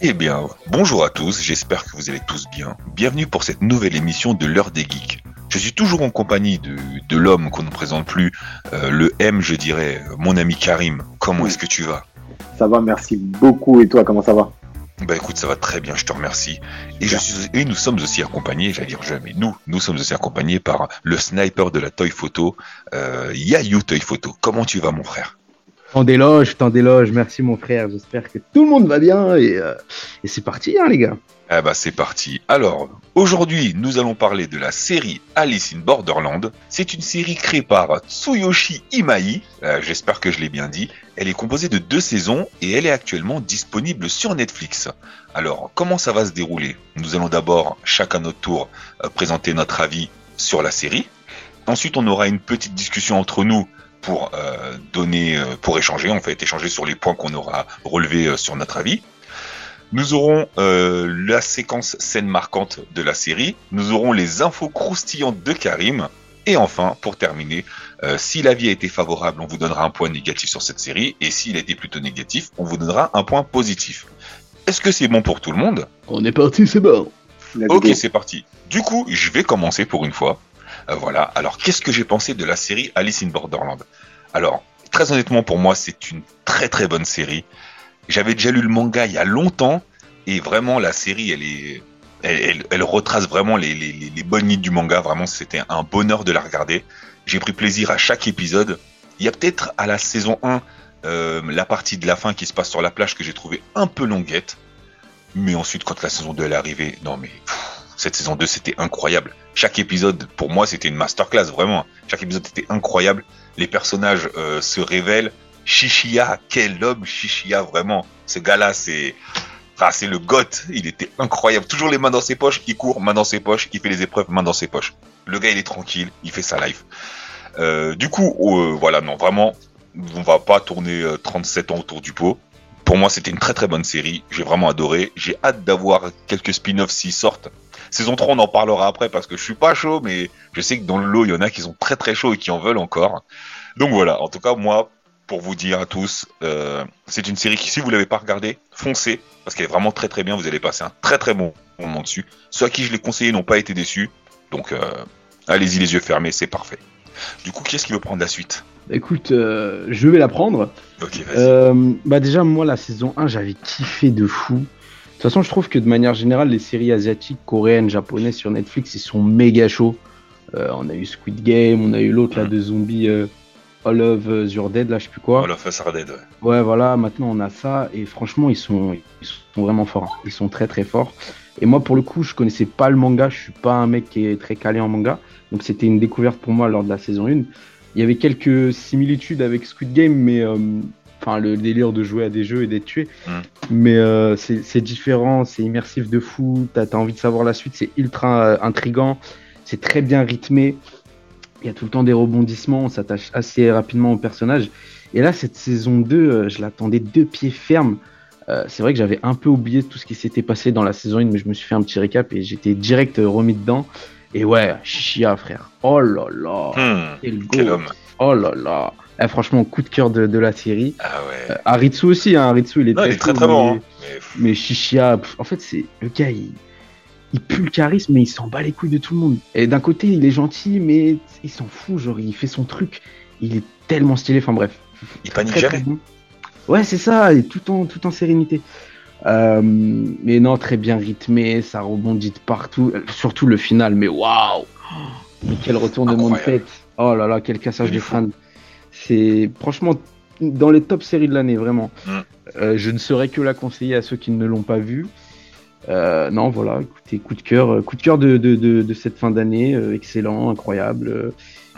Eh bien, bonjour à tous, j'espère que vous allez tous bien. Bienvenue pour cette nouvelle émission de l'heure des geeks. Je suis toujours en compagnie de, de l'homme qu'on ne présente plus, euh, le M, je dirais, mon ami Karim. Comment est-ce que tu vas? Ça va, merci beaucoup. Et toi, comment ça va? Bah écoute, ça va très bien, je te remercie. Et, je suis, et nous sommes aussi accompagnés, j'allais dire jamais nous, nous sommes aussi accompagnés par le sniper de la Toy Photo, euh, Yayu Toy Photo. Comment tu vas mon frère? T'en déloge, t'en déloge. Merci mon frère. J'espère que tout le monde va bien et, euh, et c'est parti, hein, les gars. Eh bah c'est parti. Alors, aujourd'hui, nous allons parler de la série Alice in Borderland. C'est une série créée par Tsuyoshi Imai, euh, j'espère que je l'ai bien dit. Elle est composée de deux saisons et elle est actuellement disponible sur Netflix. Alors, comment ça va se dérouler? Nous allons d'abord, chacun notre tour, euh, présenter notre avis sur la série. Ensuite, on aura une petite discussion entre nous pour euh, donner, euh, pour échanger, en fait, échanger sur les points qu'on aura relevés euh, sur notre avis. Nous aurons euh, la séquence scène marquante de la série. Nous aurons les infos croustillantes de Karim. Et enfin, pour terminer, euh, si l'avis a été favorable, on vous donnera un point négatif sur cette série. Et s'il a été plutôt négatif, on vous donnera un point positif. Est-ce que c'est bon pour tout le monde? On est parti, c'est bon. Ok, c'est parti. Du coup, je vais commencer pour une fois. Euh, voilà. Alors, qu'est-ce que j'ai pensé de la série Alice in Borderland? Alors, très honnêtement, pour moi, c'est une très très bonne série. J'avais déjà lu le manga il y a longtemps et vraiment la série, elle est, elle, elle- retrace vraiment les, les, bonnes lignes du manga. Vraiment, c'était un bonheur de la regarder. J'ai pris plaisir à chaque épisode. Il y a peut-être à la saison 1 euh, la partie de la fin qui se passe sur la plage que j'ai trouvé un peu longuette. Mais ensuite, quand la saison 2 elle est arrivée, non mais cette saison 2 c'était incroyable. Chaque épisode, pour moi, c'était une masterclass, vraiment. Chaque épisode était incroyable. Les personnages euh, se révèlent. Shishia, quel homme Shishia, vraiment. Ce gars-là, c'est... Ah, c'est le goth, il était incroyable. Toujours les mains dans ses poches, il court, main dans ses poches, il fait les épreuves, main dans ses poches. Le gars, il est tranquille, il fait sa life. Euh, du coup, euh, voilà, non, vraiment, on va pas tourner euh, 37 ans autour du pot. Pour moi, c'était une très très bonne série. J'ai vraiment adoré. J'ai hâte d'avoir quelques spin-offs s'ils sortent. Saison 3, on en parlera après parce que je suis pas chaud, mais je sais que dans le lot, il y en a qui sont très très chauds et qui en veulent encore. Donc voilà, en tout cas, moi, pour vous dire à tous, euh, c'est une série qui, si vous l'avez pas regardée, foncez, parce qu'elle est vraiment très très bien. Vous allez passer un très très bon moment dessus. Ceux à qui je l'ai conseillé n'ont pas été déçus. Donc, euh, allez-y les yeux fermés, c'est parfait. Du coup, qui est-ce qui veut prendre la suite? Écoute, euh, je vais la prendre. Ok, vas-y. Euh, bah déjà, moi, la saison 1, j'avais kiffé de fou. De toute façon, je trouve que de manière générale, les séries asiatiques, coréennes, japonaises sur Netflix, ils sont méga chauds. Euh, on a eu Squid Game, on a eu l'autre là de zombies euh, All of Your Dead, là, je sais plus quoi. All of Us Are Dead, ouais. Ouais, voilà, maintenant on a ça et franchement, ils sont, ils sont vraiment forts. Ils sont très très forts. Et moi, pour le coup, je connaissais pas le manga. Je suis pas un mec qui est très calé en manga, donc c'était une découverte pour moi lors de la saison 1. Il y avait quelques similitudes avec Squid Game, mais euh, enfin le délire de jouer à des jeux et d'être tué. Mm. Mais euh, c'est différent, c'est immersif de fou. T'as as envie de savoir la suite, c'est ultra euh, intrigant, c'est très bien rythmé. Il y a tout le temps des rebondissements, on s'attache assez rapidement au personnage. Et là, cette saison 2, euh, je l'attendais deux pieds fermes. C'est vrai que j'avais un peu oublié tout ce qui s'était passé dans la saison 1, mais je me suis fait un petit récap et j'étais direct remis dedans. Et ouais, Shia, frère. Oh là là. Hmm, Quel quel homme. Oh là là. Eh, franchement, coup de cœur de, de la série. Ah ouais. Euh, Haritsu aussi, hein. Haritsu, il est non, très il est très très bon. mais- Hein. Mais, pff, mais Shishia, pff, en fait, c'est le gars, il, il pue le charisme, mais il s'en bat les couilles de tout le monde. Et d'un côté, il est gentil, mais il s'en fout, genre, il fait son truc. Il est tellement stylé, enfin bref. il panique Très, très jamais. bon. Ouais, c'est ça, et tout en, tout en sérénité. Euh, mais non, très bien rythmé, ça rebondit de partout, euh, surtout le final, mais waouh! Mais quel retournement de Incroyable. tête! Oh là là, quel cassage de crâne! C'est franchement dans les top séries de l'année, vraiment. Mm. Euh, je ne saurais que la conseiller à ceux qui ne l'ont pas vue. Euh, non, voilà, écoutez, coup de cœur, coup de cœur de, de, de, de cette fin d'année, euh, excellent, incroyable. Euh,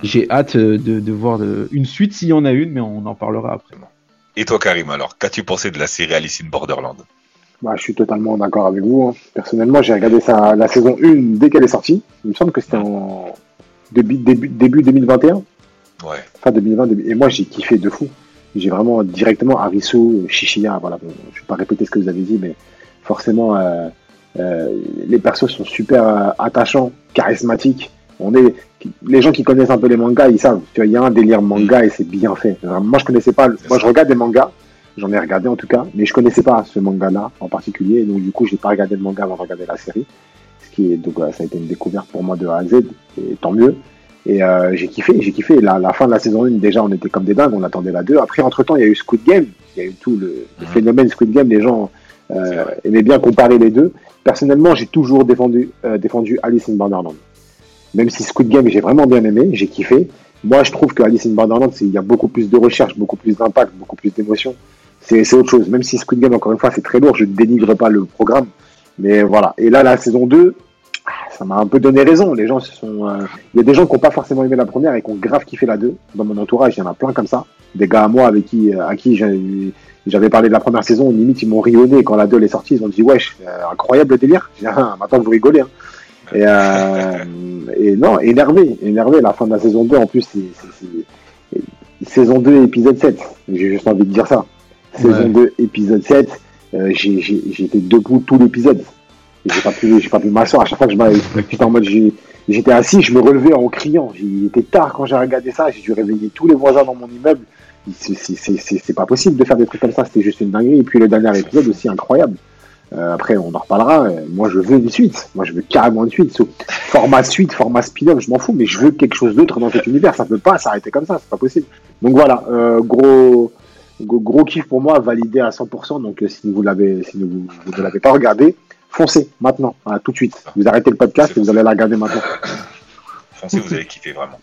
J'ai hâte de, voir une suite s'il y en a une, mais on en parlera après. Et toi, Karim, alors, qu'as-tu pensé de la série Alice in Borderland? Bah, je suis totalement d'accord avec vous. hein. Personnellement, j'ai regardé ça, la saison 1 dès qu'elle est sortie. Il me semble que c'était en début, début, début 2021. Ouais. Fin 2020. début- Et moi, j'ai kiffé de fou. J'ai vraiment directement Arisu, Shishiya. Voilà. Bon, je vais pas répéter ce que vous avez dit, mais forcément, euh, euh, les persos sont super euh, attachants, charismatiques. On est, les gens qui connaissent un peu les mangas, ils savent. Tu vois, il y a un délire manga et c'est bien fait. Moi, je connaissais pas. Moi, ça. je regarde des mangas, J'en ai regardé en tout cas, mais je connaissais pas ce manga-là en particulier, donc du coup, j'ai pas regardé le manga avant de regarder la série. Ce qui est, donc, ça a été une découverte pour moi de A à Z, et tant mieux. Et euh, j'ai kiffé, j'ai kiffé. La, la fin de la saison 1, déjà, on était comme des dingues, on attendait la 2. Après, entre-temps, il y a eu Squid Game, il y a eu tout le, le phénomène Squid Game, les gens euh, aimaient bien comparer les deux. Personnellement, j'ai toujours défendu, euh, défendu Alice in Borderland. Même si Squid Game, j'ai vraiment bien aimé, j'ai kiffé. Moi, je trouve que Alice in Borderland, il y a beaucoup plus de recherche, beaucoup plus d'impact, beaucoup plus d'émotion. C'est autre chose. Même si Squid Game, encore une fois, c'est très lourd, je ne dénigre pas le programme. Mais voilà. Et là, la saison 2, ça m'a un peu donné raison. Les gens euh, Il y a des gens qui n'ont pas forcément aimé la première et qui ont grave kiffé la 2. Dans mon entourage, il y en a plein comme ça. Des gars à moi avec qui, euh, à qui j'avais parlé de la première saison, limite ils m'ont rionné quand la 2 elle est sortie. Ils ont dit wesh, euh, incroyable le délire. Ah, maintenant vous rigolez. Hein. Et, non, énervé, énervé. La fin de la saison 2 en plus, c'est- saison 2 épisode 7. J'ai juste envie de dire ça. Saison Ouais. 2 épisode 7. euh, J'étais debout tout l'épisode. J'ai pas pu, j'ai pas pu m'asseoir. À chaque fois que je j'étais en mode, j'ai- j'étais assis, je me relevais en criant. Il était tard quand j'ai regardé ça. J'ai dû réveiller tous les voisins dans mon immeuble. C'est- pas possible de faire des trucs comme ça. C'était juste une dinguerie. Et puis le dernier épisode aussi incroyable. Euh, après, on en reparlera. Euh, Moi, je veux une suite. Moi, je veux carrément une suite. So, format suite, format spin-off, je m'en fous. Mais je veux quelque chose d'autre dans cet univers. Ça peut pas s'arrêter comme ça. C'est pas possible. Donc voilà, euh, gros, gros, kiff pour moi, validé à 100%. Donc euh, si vous l'avez, si vous, vous ne l'avez pas regardé, foncez maintenant, voilà, tout de suite. Vous arrêtez le podcast et vous allez la regarder maintenant. Foncez, vous allez kiffer vraiment.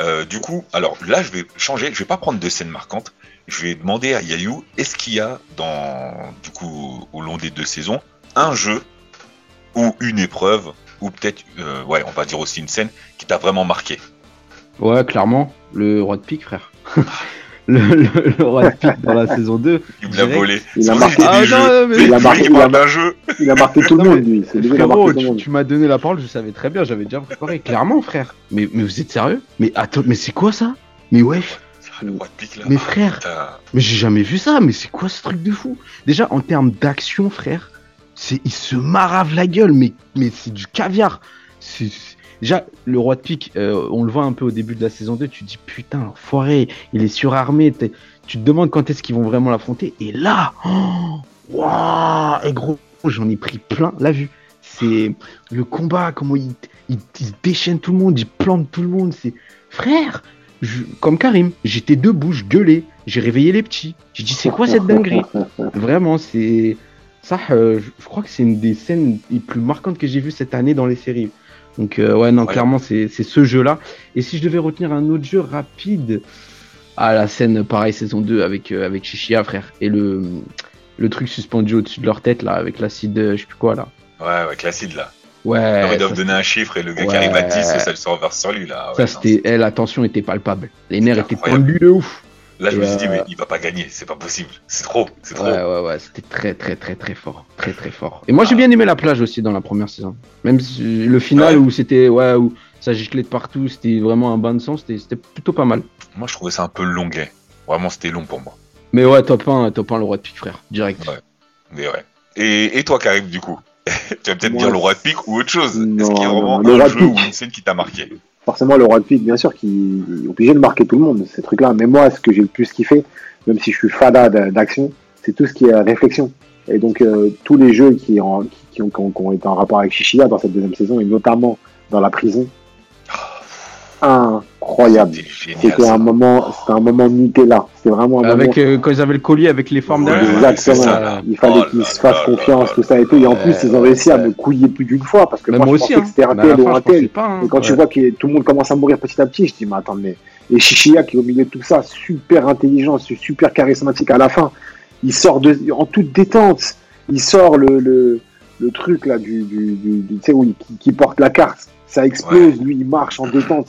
Euh, du coup, alors là, je vais changer. Je vais pas prendre de scènes marquantes. Je vais demander à Yayou, est-ce qu'il y a dans, du coup, au long des deux saisons, un jeu ou une épreuve ou peut-être, euh, ouais, on va dire aussi une scène qui t'a vraiment marqué? Ouais, clairement, le roi de pique, frère. le, le- le roi de pique dans la saison 2. Il me l'a volé. Il a marqué- Ah, des non, mais- Il a marqué- il a jeu. Il a marqué tout le monde, lui. Frérot, tu, tu m'as donné la parole, je savais très bien, j'avais déjà préparé. Clairement, frère. Mais, mais vous êtes sérieux? Mais attends, mais c'est quoi ça? Mais wesh, le roi de pique là. mais frère, putain. mais j'ai jamais vu ça, mais c'est quoi ce truc de fou? Déjà, en termes d'action, frère, c'est il se marave la gueule, mais, mais c'est du caviar. C'est- Déjà, le roi de pique, euh, on le voit un peu au début de la saison 2, tu te dis putain, foiré, il est surarmé, tu te demandes quand est-ce qu'ils vont vraiment l'affronter, et là, oh, waouh, et gros, j'en ai pris plein la vue. C'est le combat, comment il, il, déchaîne tout le monde, il plante tout le monde, c'est frère, je- comme Karim, j'étais debout, je gueulais, j'ai réveillé les petits, j'ai dit c'est quoi cette dinguerie? Vraiment, c'est ça. euh, je crois que c'est une des scènes les plus marquantes que j'ai vues cette année dans les séries. Donc euh, ouais, non, Ouais. clairement, c'est ce jeu-là. Et si je devais retenir un autre jeu rapide, ah la scène pareil saison 2 avec euh, avec frère et le le truc suspendu au-dessus de leur tête là avec l'acide, euh, je sais plus quoi là. Ouais, ouais, classique là. Ouais. Ils ça, doivent donner un chiffre et le gars qui arrive à 10, ça le renverse sur lui là. ça, Ouais, c'était, eh, la tension était palpable. Les nerfs étaient tendus de ouf. Là, je me suis dit, Euh, mais il va pas gagner, c'est pas possible. C'est trop, c'est trop. Ouais, ouais, ouais, c'était très, très, très, très fort. Très, très fort. Et moi, j'ai bien aimé la plage aussi dans la première saison. Même le final Ouais. où c'était, ouais, où ça giclait de partout, c'était vraiment un bain de sang, c'était plutôt pas mal. Moi, je trouvais ça un peu longuet. Vraiment, c'était long pour moi. Mais ouais, top 1, top 1, le roi de pique, frère, direct. Ouais. Mais ouais. Et, et toi, Karim, du coup? Tu vas peut-être dire le roi de pique ou autre chose. Est-ce Non, qu'il y a non, vraiment roi un jeu ou une scène qui t'a marqué? Forcément, le roi de pique, bien sûr, qui est obligé de marquer tout le monde, ces trucs-là. Mais moi, ce que j'ai le plus kiffé, même si je suis fada d'action, c'est tout ce qui est réflexion. Et donc, euh, tous les jeux qui, ont, été en rapport avec Shishia dans cette deuxième saison, et notamment dans la prison, incroyable. C'était un moment, c'était un moment Nutella. C'était vraiment un moment. Avec, euh, quand ils avaient le collier avec les formes Ouais, derrière. Exactement. ça, il fallait Oh qu'ils se fassent confiance, tout ça et tout. Et en Ouais, plus, ils ont réussi à me couiller plus d'une fois parce que moi, moi je aussi, pensais hein. que c'était un à la tel fin, ou un tel. pas, hein. Et quand tu vois que tout le monde commence à mourir petit à petit, je dis, mais attends, mais. Et Shishia qui est au milieu de tout ça, super intelligent, super charismatique à la fin. Il sort de, en toute détente. Il sort le, le, le truc là du, du, du, du- tu sais, où il, qui, qui porte la carte. Ça explose, lui, il marche en détente.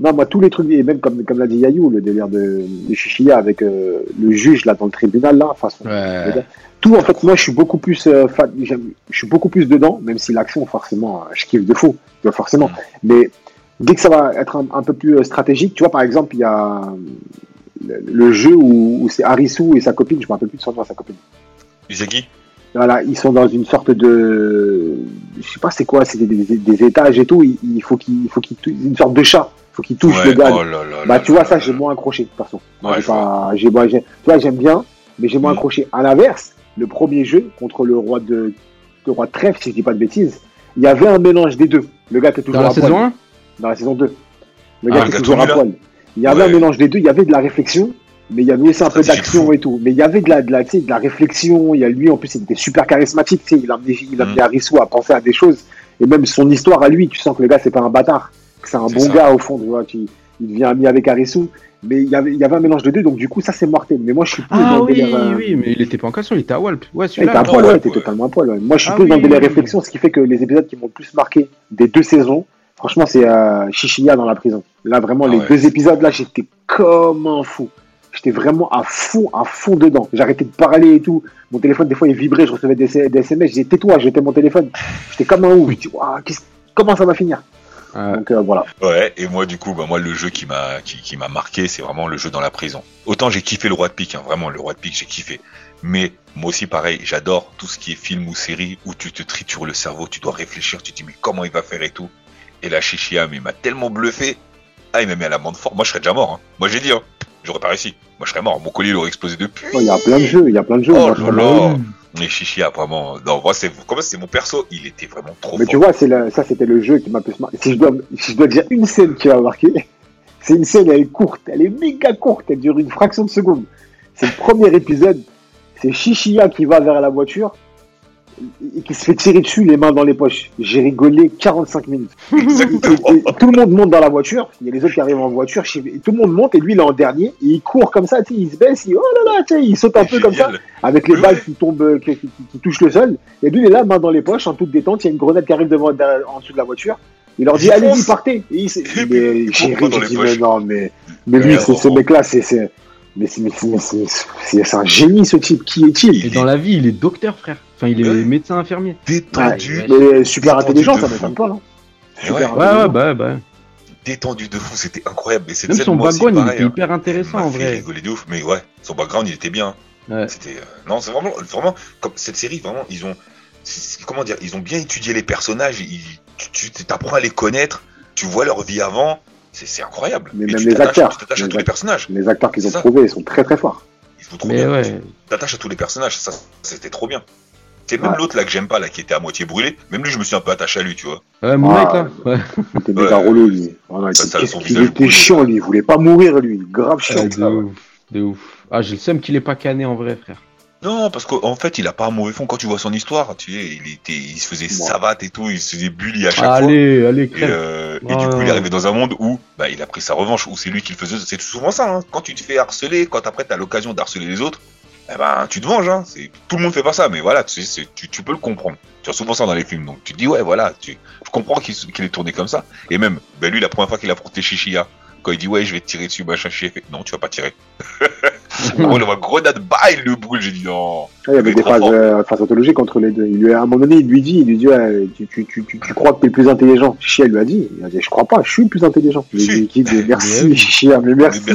Non, moi, tous les trucs, et même comme, comme l'a dit Yayou, le délire de, de Shishia avec euh, le juge là dans le tribunal là, façon. Ouais. Tout, en fait, moi, je suis beaucoup plus euh, fan, j'aime- je suis beaucoup plus dedans, même si l'action, forcément, euh, je kiffe de fou, tu vois, forcément. Mais dès que ça va être un, un peu plus stratégique, tu vois, par exemple, il y a le, le jeu où, où c'est Harisu et sa copine, je me rappelle plus de son nom, sa copine. Usagi Voilà, ils sont dans une sorte de, je sais pas c'est quoi, c'est des, des- des étages et tout. Il, il faut qu'il, il faut qu'il, tou- une sorte de chat. Il faut qu'il touche Ouais, le gars. oh là là bah tu vois ça, j'ai moins accroché perso. Moi, Ouais, j'ai je pas, j'ai, moi, j'ai- tu vois, j'aime bien, mais j'ai moins Mm. accroché. À l'inverse, le premier jeu contre le roi de, le roi de trèfle, si je dis pas de bêtises, il y avait un mélange des deux. Le gars était toujours Dans la à poil. saison 1 Dans la saison 2. Le Ah, gars le était toujours à poil. Il y avait Ouais. un mélange des deux, il y avait de la réflexion, mais il y avait aussi un peu de d'action et tout. Mais il y avait de la, de la, de la réflexion, il y a lui, en plus, il était super charismatique, tu sais, il a amené, il a amené Mm. Harissou à penser à des choses. Et même son histoire à lui, tu sens que le gars, c'est pas un bâtard, c'est un bon ça. gars au fond, tu vois, qui, il devient ami avec Harissou. Mais il y, avait, il y avait un mélange de deux, donc du coup, ça, c'est mortel. Mais moi, je suis plus Ah dans le oui, délire. euh, oui, mais il était pas en caleçon, il était à Walp. Ouais, il était à poil, ouais, il était totalement à poil. ouais. Moi, je suis Ah plus dans le délire oui, réflexion, ce qui fait que les épisodes qui m'ont le plus marqué des deux saisons, franchement, c'est euh, dans la prison. Là, vraiment, Ah les ouais. deux épisodes, là, j'étais comme un fou. J'étais vraiment à fond, à fond dedans. J'arrêtais de parler et tout. Mon téléphone, des fois, il vibrait, je recevais des, des SMS. Je disais, tais-toi, j'étais mon téléphone. J'étais comme un ouf. Je dis, comment ça va finir? Ouais. Donc, euh, voilà. Ouais, et moi du coup, bah moi le jeu qui m'a qui, qui m'a marqué, c'est vraiment le jeu dans la prison. Autant j'ai kiffé le roi de pique, hein, vraiment le roi de pique, j'ai kiffé. Mais moi aussi pareil, j'adore tout ce qui est film ou série où tu te tritures le cerveau, tu dois réfléchir, tu te dis mais comment il va faire et tout. Et là Chichia, mais il m'a tellement bluffé. Ah, il m'a mis à la mande fort. Moi je serais déjà mort. Hein. Moi j'ai dit, hein. j'aurais pas réussi. Moi je serais mort. Mon collier il aurait explosé depuis. Oh, Il y a plein de jeux, il y a plein de jeux. Oh là. Mais Chichia vraiment, non moi c'est comment c'est mon perso, il était vraiment trop Mais fort. tu vois, c'est le- ça, c'était le jeu qui m'a plus marqué. Si je dois, si je dois dire une scène qui m'a marqué, c'est une scène, elle est courte, elle est méga courte, elle dure une fraction de seconde. C'est le premier épisode. C'est Chichia qui va vers la voiture et qui se fait tirer dessus les mains dans les poches. J'ai rigolé 45 minutes. Et- Exactement. et tout le monde monte dans la voiture. Il y a les autres qui arrivent en voiture. Tout le monde monte et lui, il est en dernier. Et il court comme ça, il se baisse. Il, oh là là, il saute un peu comme ça avec les balles qui tombent, euh, qui, qui- qui touchent le sol. Et lui, il est là, main dans les poches, en toute détente. Il y a une grenade qui arrive devant, derrière- en dessous de la voiture. Il leur dit, allez-y, partez. Et il, mais il j'ai ri, j'ai dit, mais non, mais, mais lui, c'est- ce c'est, mais mais c'est, c'est- c'est un génie, ce type. Qui est-il? Et dans la vie, il est docteur, frère. Enfin, il est Ouais. médecin infirmier. Détendu, Ouais. Il est super intelligent, de ça fou. m'étonne pas, hein. Et Super ouais. Ouais, bah, bah. détendu de fou, c'était incroyable. Mais Même son background, il pareil, était hein. hyper intéressant en vrai. rigoler de ouf, mais ouais, son background il était bien. Ouais. C'était euh, non, c'est vraiment, vraiment comme cette série, vraiment, ils ont, comment dire, ils ont bien étudié les personnages. Ils, tu t'apprends à les connaître, tu vois leur vie avant, c'est incroyable. Mais même les acteurs. tu t'attaches à Les tous les personnages. Les acteurs qu'ils ont trouvés, ils sont très très forts. Ils sont trop Mais bien. Tu t'attaches à tous les personnages, ça c'était trop bien. C'est même Ouais. l'autre là que j'aime pas là, qui était à moitié brûlé. Même lui, je me suis un peu attaché à lui, tu vois. Ouais, Moon Ah, Knight, là. Ouais. Il était méga Ouais, relou, lui. Il ça, était- ça, son chiant, lui. Il voulait pas mourir, lui. Grave chiant. Ouais, de ouf. De ouf. Ah, j'ai le seum qu'il est pas cané en vrai, frère. Non, parce qu'en fait, il a pas un mauvais fond quand tu vois son histoire. Tu sais, il était, il se faisait Ouais. savate et tout, il se faisait bully à chaque fois. Allez, allez, Et, euh, et Oh, du coup, il est arrivé dans un monde où bah, il a pris sa revanche, où c'est lui qui le faisait. C'est souvent ça. Hein. Quand tu te fais harceler, quand après t'as l'occasion d'harceler les autres, eh ben tu te venges. Hein. Tout le monde fait pas ça, mais voilà, tu, tu, tu peux le comprendre. Tu as souvent ça dans les films, donc tu te dis ouais, voilà, tu, je comprends qu'il est tourné comme ça. Et même, ben lui, la première fois qu'il a affronté Chichia, quand il dit ouais, je vais te tirer dessus, machin, il fait non, tu vas pas tirer. oh, la grenade, bah, il le brûle. J'ai dit non. Ah, Il y avait des fort. euh, ontologiques entre les deux. Il lui, a- à un moment donné, il lui dit, il lui dit, ouais, tu, tu, tu, tu, tu crois que t'es le plus intelligent. Chia lui a dit, il a dit, je crois pas, je suis le plus intelligent. Il Si. lui dit, merci. Chia, mais merci. Mais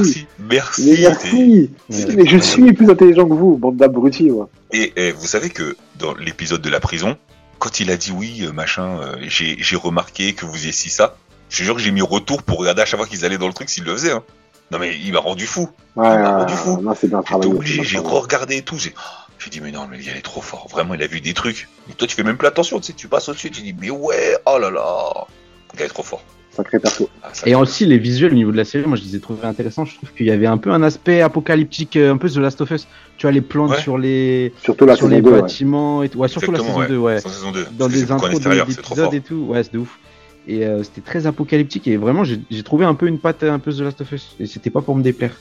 merci, merci. Mais merci. Mais je suis plus intelligent que vous, bande d'abrutis, ouais. Et, et vous savez que dans l'épisode de la prison, quand il a dit oui, euh, machin, euh, j'ai j'ai remarqué que vous ci, ça, je te jure que j'ai mis retour pour regarder à chaque fois qu'ils allaient dans le truc s'ils le faisaient. Hein. Non mais il m'a rendu fou. Ouais, m'a euh, rendu fou. non, c'est bien J'étais travaillé. obligé, c'est j'ai bien travaillé. regardé et tout. J'ai j'ai dit mais non mais il est trop fort. Vraiment il a vu des trucs. Et toi tu fais même plus attention, tu sais, tu passes au-dessus, tu dis mais ouais, oh là là, il est trop fort. Sacré perso. Ah, Et aussi les visuels au niveau de la série, moi je les ai trouvés intéressants. Je trouve qu'il y avait un peu un aspect apocalyptique, euh, un peu The Last of Us. Tu vois les plantes Ouais. sur les Surtout la sur les 2, ouais. bâtiments et tout. Ouais, surtout la saison 2, ouais. Sans saison 2. Dans des intros extérieur, c'est trop d'épisodes fort. et tout. Ouais, c'est de ouf. Et euh, c'était très apocalyptique et vraiment j'ai trouvé un peu une patte un peu The Last of Us. Et c'était pas pour me déplaire.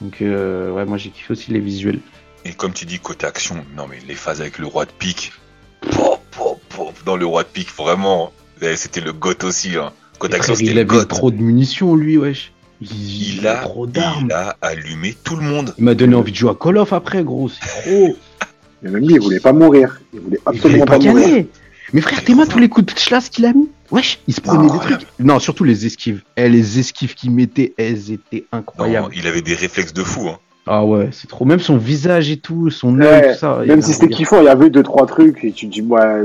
Donc euh, ouais, moi j'ai kiffé aussi les visuels. Et comme tu dis, côté action, non mais les phases avec le roi de pique, pop, pop, pop, dans le roi de pique, vraiment, eh, c'était le goth aussi. Hein. Côté action, c'était il le avait goth. trop de munitions lui, wesh. Il, Il a, trop d'armes. il a allumé tout le monde. Il m'a donné envie de jouer à Call of après, gros. C'est trop. Mais même lui, il voulait pas mourir. Il voulait Il voulait absolument pas pas mourir. gagner. Mais frère, t'es tous les coups de schlass qu'il a mis Wesh, il se prenait des Incroyable. trucs. Non, surtout les esquives. Eh, les esquives qu'il mettait, elles étaient Non, incroyables. il avait des réflexes de fou. Hein. Ah ouais, c'est trop. Même son visage et tout, son Ouais, œil, tout ça. Même si c'était kiffant, il y avait deux, trois trucs, et tu te dis, ouais,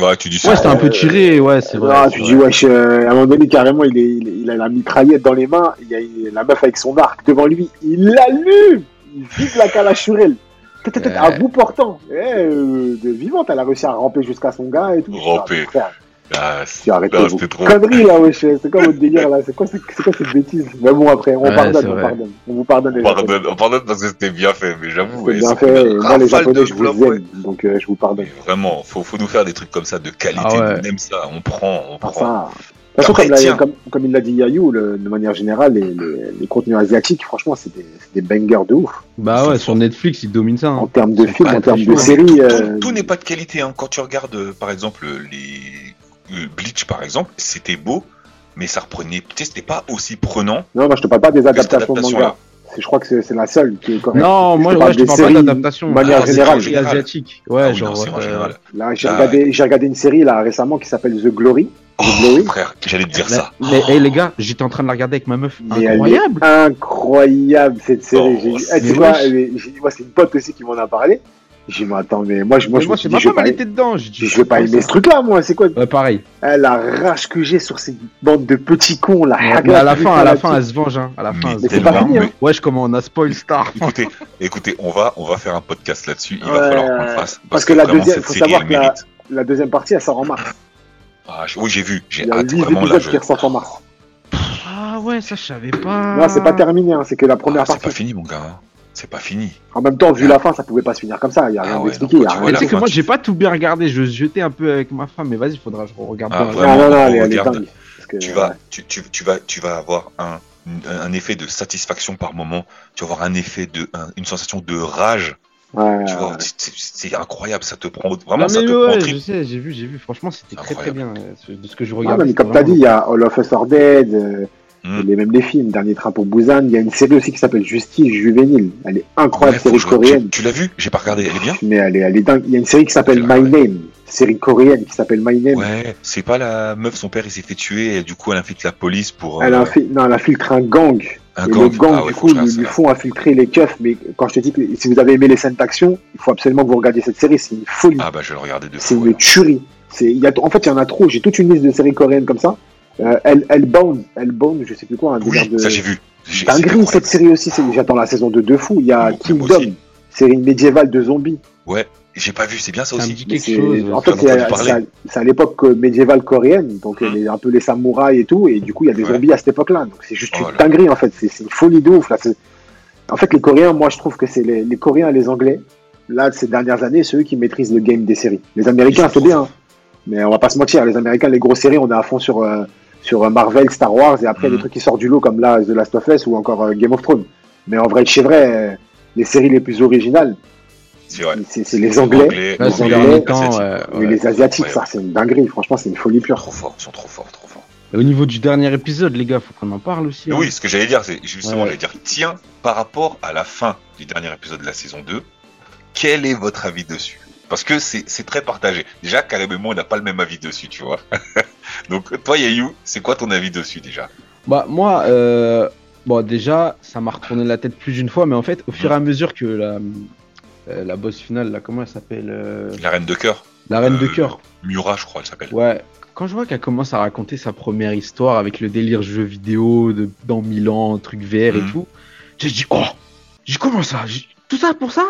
Ouais, tu dis ça. Ouais, c'était un Euh, peu tiré, ouais, c'est vrai. ah, c'est tu vrai. dis, wesh, euh, à un moment donné, carrément, il, est, il, est- il a la mitraillette dans les mains, il y a la meuf avec son arc devant lui, il l'allume, il vide la calachurelle. À bout portant. Eh, euh, de vivante, elle a réussi à ramper jusqu'à son gars et tout. Ramper. Ah, c'est arrêté vos trop... conneries là, wesh. C'est quoi votre délire là? C'est quoi, c'est quoi cette bêtise? Mais bon, après, on pardonne, on pardonne. On vous pardonne. On pardonne, on pardonne parce que c'était bien fait, mais j'avoue. C'est bien fait. Moi, les Japonais, je vous aime, donc euh, je vous pardonne. vraiment, faut, faut nous faire des trucs comme ça de qualité. Ah on aime ça, on prend, on prend. De toute façon, comme, comme, il l'a dit Yayou, le, de manière générale, les, les, les contenus asiatiques, franchement, c'est des, des, bangers de ouf. Bah ouais, sur Netflix, ils dominent ça. Hein. En termes de films, en termes de séries. Euh, tout, n'est pas de qualité. Hein. Quand tu regardes, euh, par exemple, les euh, Bleach, par exemple, c'était beau, mais ça reprenait. Tu sais, c'était pas aussi prenant. Non, non, je te parle pas des adaptations de manga. Je crois que c'est la seule qui est correcte. Non, moi, je te parle pas d'adaptation. De manière ah, générale. asiatique. Ouais, ah genre. Là, j'ai regardé, regardé une série là récemment qui s'appelle The Glory. Oh, frère, j'allais te dire ça. Mais les gars, j'étais en train de la regarder avec ma meuf. incroyable. incroyable cette série. Oh, tu vois, c'est une pote aussi qui m'en a parlé. J'ai dit, mais attends, mais moi, je, moi, je moi, je pas était dedans. Je, je vais pas aimer ce truc-là, moi, c'est quoi Ouais, pareil. Elle la rage que j'ai sur ces bandes de petits cons, là. mais à la fin, à la fin, elle se venge, hein. À la fin, mais c'est pas fini, hein. Wesh, comment on a spoil Star. Écoutez, écoutez, on va, on va faire un podcast là-dessus. Il va falloir qu'on le fasse. Parce, que, la deuxième, faut savoir que la, deuxième partie, elle sort en mars. Ah, oui, j'ai vu. J'ai hâte vraiment là. qui ressortent en mars. Ah ouais, ça je savais pas. Non, c'est pas terminé, hein. c'est que la première partie. C'est pas fini, mon gars c'est pas fini. En même temps, vu la fin, ça pouvait pas se finir comme ça. Il y a rien ah d'expliqué. Tu sais que moi, j'ai pas tout bien regardé. Je jetais un peu avec ma femme, mais vas-y, faudra que je regarde. Ah, non, non, non, elle, tu vas, tu, tu, tu, vas, tu vas avoir un, un effet de satisfaction par moment. Tu vas avoir un effet de, une sensation de rage. Ouais, tu vois, c'est incroyable, ça te prend vraiment, ça te ouais, Je sais, j'ai vu, j'ai vu. Franchement, c'était très très bien euh, de ce que je regarde. mais comme t'as dit, il y a All of Us Are Dead. Euh, Hmm. Les, même les films, Dernier train pour Busan. Il y a une série aussi qui s'appelle Justice Juvénile. Elle est incroyable, série coréenne. Tu, l'as vu? J'ai pas regardé, elle est bien? Mais elle est, elle est dingue. Il y a une série qui s'appelle My Name. Série coréenne qui s'appelle My Name. Ouais, c'est pas la meuf, son père il s'est fait tuer et du coup elle infiltre la police pour. Elle, euh... non, elle infiltre un gang. Un et gang. le gang, ah du coup, lui font infiltrer les keufs. Mais quand je te dis que si vous avez aimé les scènes d'action, il faut absolument que vous regardiez cette série. C'est une folie. Ah bah je vais le regarder de C'est une tuerie. Y a, en fait, il y en a trop. J'ai toute une liste de séries coréennes comme ça. Euh, Hellbound, Hellbound, je sais plus quoi. Un oui, de... ça j'ai vu. Dinguerie cette série aussi, j'attends la saison de deux fou. Il y a Kingdom, série médiévale de zombies. Ouais, j'ai pas vu, c'est bien ça, aussi. en fait, c'est à, l'époque médiévale coréenne, donc il y a un peu les samouraïs et tout, et du coup il y a des zombies à cette époque-là. Donc c'est juste oh une dinguerie en fait, c'est une folie de ouf. Là. En fait, les Coréens, moi je trouve que c'est les, les, Coréens et les Anglais, là, ces dernières années, c'est eux qui maîtrisent le game des séries. Les Américains, c'est bien, hein. mais on va pas se mentir, les Américains, les grosses séries, on est à fond sur. Euh, sur Marvel, Star Wars, et après des mhm. trucs qui sortent du lot comme là, The Last of Us ou encore euh, Game of Thrones. Mais en vrai, chez vrai, euh, les séries les plus originales, c'est les Anglais, les, Anglais, les Asiatiques, ça c'est une dinguerie, franchement c'est une folie pure. Trop fort, ils sont trop forts, trop forts. au niveau du dernier épisode, les gars, faut qu'on en parle aussi. Hein. Oui, ce que j'allais dire, c'est justement, j'allais dire, tiens, par rapport à la fin du dernier épisode de la saison 2, quel est votre avis dessus? Parce que c'est très partagé. Déjà, Caleb et moi, on n'a pas le même avis dessus, tu vois. Donc, toi, Yayou, c'est quoi ton avis dessus déjà? Bah, moi, euh, bon, déjà, ça m'a retourné la tête plus d'une fois, mais en fait, au fur et à mesure que la, euh, la boss finale, là, comment elle s'appelle euh, La reine de cœur. La reine de cœur. Mura, je crois, elle s'appelle. Ouais. Quand je vois qu'elle commence à raconter sa première histoire avec le délire jeu vidéo de, dans Milan, truc VR et mhm. tout, j'ai dit, oh, j'ai comment ça Tout ça pour ça?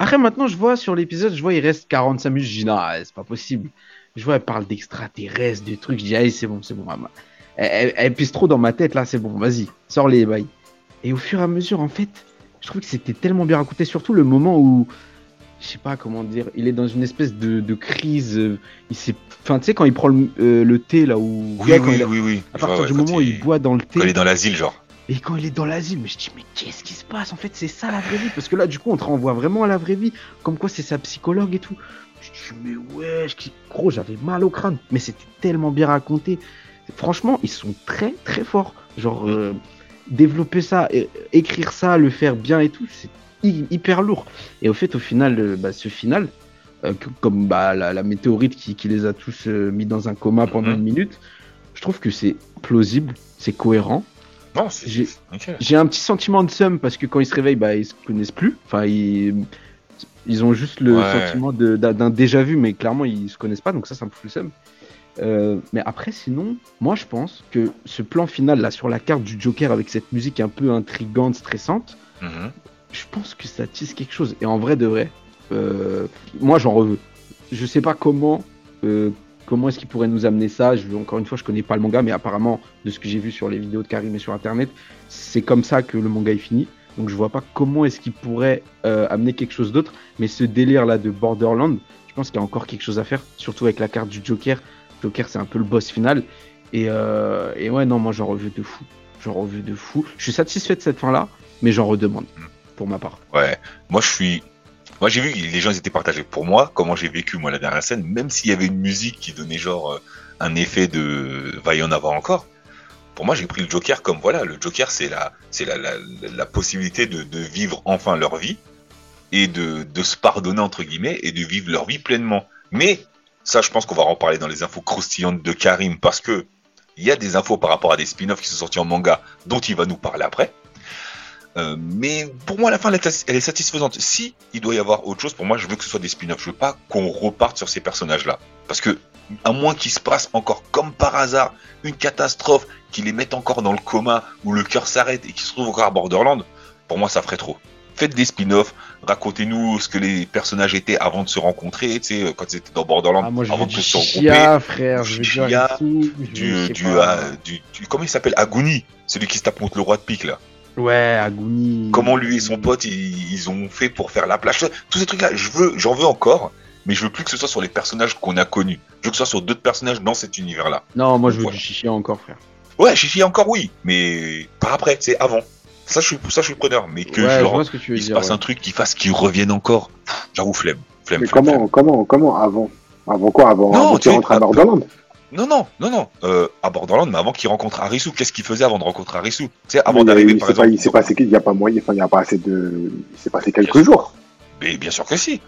Après, maintenant, je vois sur l'épisode, je vois, il reste 45 minutes. Je dis, non, c'est pas possible. Je vois, elle parle d'extraterrestres, des trucs. Je dis, allez, c'est bon, c'est bon. Elle, elle, pisse trop dans ma tête, là, c'est bon, vas-y, sors les bails. Et au fur et à mesure, en fait, je trouve que c'était tellement bien raconté, surtout le moment où, je sais pas comment dire, il est dans une espèce de, de crise. Euh, il s'est, enfin, tu sais, quand il prend le, euh, thé, là où. Oui, oui, oui, oui, À partir du moment où il boit dans le thé. Quand il est dans l'asile, genre. Et quand il est dans l'asile, mais je dis, mais qu'est-ce qui se passe? En fait, c'est ça la vraie vie. Parce que là, du coup, on te renvoie vraiment à la vraie vie. Comme quoi, c'est sa psychologue et tout. Je dis, mais ouais, gros, j'avais mal au crâne. Mais c'était tellement bien raconté. Franchement, ils sont très, très forts. Genre, euh, développer ça, écrire ça, le faire bien et tout, c'est hyper lourd. Et au fait, au final, euh, bah, ce final, euh, comme bah, la, météorite qui, les a tous mis dans un coma pendant mhm. une minute, je trouve que c'est plausible, c'est cohérent. Non, j'ai un petit sentiment de somme parce que quand ils se réveillent, bah, ils se connaissent plus. Enfin, ils, ils ont juste le sentiment d'un déjà vu, mais clairement, ils se connaissent pas. Donc ça, ça me fout le seum. Euh, mais après, sinon, moi je pense que ce plan final là sur la carte du Joker avec cette musique un peu intrigante, stressante, mhm. je pense que ça tisse quelque chose. Et en vrai de vrai, euh, moi j'en reveux. Je sais pas comment, euh, comment est-ce qu'il pourrait nous amener ça. Je, encore une fois, je connais pas le manga, mais apparemment, de ce que j'ai vu sur les vidéos de Karim et sur internet, c'est comme ça que le manga est fini. Donc je vois pas comment est-ce qu'il pourrait euh, amener quelque chose d'autre. Mais ce délire là de Borderland, je pense qu'il y a encore quelque chose à faire, surtout avec la carte du Joker. Joker, c'est un peu le boss final. Et, euh, et ouais, non, moi j'en revu de fou. J'en revu de fou. Je suis satisfait de cette fin là, mais j'en redemande pour ma part. Ouais, moi je suis. Moi j'ai vu que les gens étaient partagés. Pour moi, comment j'ai vécu moi la dernière scène, même s'il y avait une musique qui donnait genre euh, un effet de va y en avoir encore. Pour moi, j'ai pris le Joker comme voilà, le Joker c'est la c'est la, la, la, possibilité de, de, vivre enfin leur vie et de, de se pardonner entre guillemets et de vivre leur vie pleinement. Mais ça, je pense qu'on va en parler dans les infos croustillantes de Karim parce que il y a des infos par rapport à des spin-offs qui sont sortis en manga dont il va nous parler après. Euh, mais pour moi, la fin, elle est satisfaisante. Si il doit y avoir autre chose, pour moi, je veux que ce soit des spin-offs. Je veux pas qu'on reparte sur ces personnages-là. Parce que, à moins qu'il se passe encore comme par hasard une catastrophe, qui les mette encore dans le coma, où le cœur s'arrête et qu'ils se trouvent encore à Borderland, pour moi, ça ferait trop. Faites des spin-offs, racontez-nous ce que les personnages étaient avant de se rencontrer, tu sais, quand ils étaient dans Borderland, ah, moi, avant de se regrouper. frère, je Chia, du, du, du, du, comment il s'appelle? Aguni, celui qui se tape contre le roi de pique, là. Ouais, Aguni. Comment lui et son pote ils, ils, ont fait pour faire la plage. Tous ces trucs-là, je veux, j'en veux encore, mais je veux plus que ce soit sur les personnages qu'on a connus. Je veux que ce soit sur d'autres personnages dans cet univers-là. Non, moi je veux voilà. du Chichia encore, frère. Ouais, Chichia encore, oui, mais par après, c'est avant. Ça, je suis, ça, je suis preneur, mais que ouais, genre, ce que tu veux il dire, se passe ouais. un truc qui fasse qu'ils reviennent encore. J'avoue, flemme. flemme Mais flemme, comment, flemme. comment, comment avant Avant quoi Avant, Non, avant tu qu'il sais, rentre à Borderland Non, non, non, non. Euh, à Borderland, mais avant qu'il rencontre Arisu, qu'est-ce qu'il faisait avant de rencontrer Arisu Tu sais, avant d'arriver, il par s'est pas- exemple. Il s'est passé, il y a pas moyen, enfin, il y a pas assez de, il s'est passé quelques Bien jours. Mais bien sûr que si.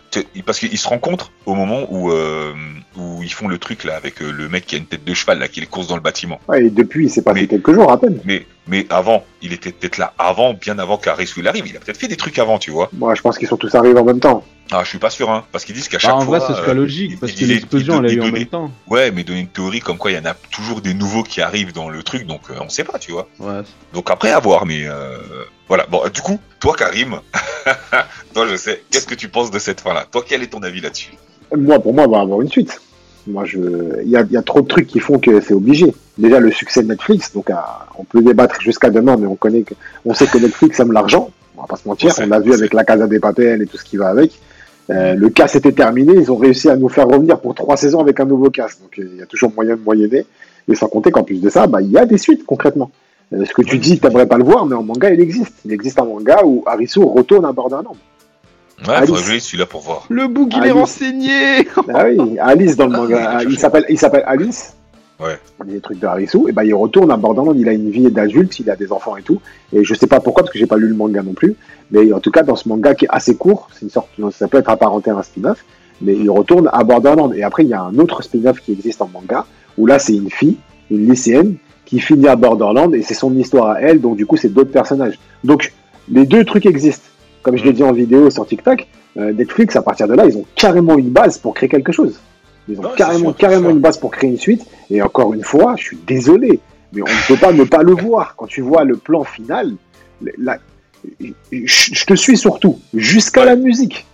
Parce qu'ils se rencontrent au moment où, euh, où ils font le truc là avec euh, le mec qui a une tête de cheval là, qui les course dans le bâtiment. Ouais, et depuis, il s'est passé Mais- quelques jours à peine. Mais, mais avant, il était peut-être là avant, bien avant qu'Arisu il arrive. Il a peut-être fait des trucs avant, tu vois. Moi, je pense qu'ils sont tous arrivés en même temps. Ah, je suis pas sûr, hein. Parce qu'ils disent qu'à Bah, chaque en fois. vrai, ce serait euh, logique, il- parce que l'explosion, il elle a eu en même temps. Ouais, mais donner une théorie comme quoi il y en a toujours des nouveaux qui arrivent dans le truc, donc euh, on sait pas, tu vois. Ouais. Donc après à voir, mais euh, voilà. Bon, du coup, toi Karim, toi je sais, qu'est-ce que tu penses de cette fin-là? Toi, quel est ton avis là-dessus? Moi, pour moi, il va y avoir une suite. Moi, je, il y a, il y a trop de trucs qui font que c'est obligé. Déjà, le succès de Netflix, donc, à- on peut débattre jusqu'à demain, mais on connaît que, on sait que Netflix aime l'argent. On va pas se mentir. On l'a vu avec la Casa des Papel et tout ce qui va avec. Euh, le cast était terminé. Ils ont réussi à nous faire revenir pour trois saisons avec un nouveau cast. Donc, euh, il y a toujours moyen de moyenner. Et sans compter qu'en plus de ça, bah, il y a des suites, concrètement. Euh, ce que tu dis, tu n'aimerais pas le voir, mais en manga, il existe. Il existe un manga où Arisu retourne à Borderland. Ouais, Alice. faudrait que celui-là pour voir. Le bouc, il Ah, est renseigné Ah oui, Alice dans le Ah, manga. oui, il a il cherché. s'appelle, il s'appelle Alice. Ouais. Des trucs de Harisu. Et ben, il retourne à Borderland. Il a une vie d'adulte, il a des enfants et tout. Et je sais pas pourquoi, parce que j'ai pas lu le manga non plus. Mais en tout cas, dans ce manga qui est assez court, c'est une sorte, ça peut être apparenté à un spin-off. Mais il retourne à Borderland. Et après, il y a un autre spin-off qui existe en manga, où là, c'est une fille, une lycéenne, qui finit à Borderland. Et c'est son histoire à elle. Donc, du coup, c'est d'autres personnages. Donc, les deux trucs existent. Comme je l'ai dit en vidéo sur TikTok, euh, Netflix, à partir de là, ils ont carrément une base pour créer quelque chose. Ils ont carrément, carrément une base pour créer une suite. Et encore une fois, je suis désolé, mais on ne peut pas ne pas le voir. Quand tu vois le plan final, la- je te suis surtout, jusqu'à la musique.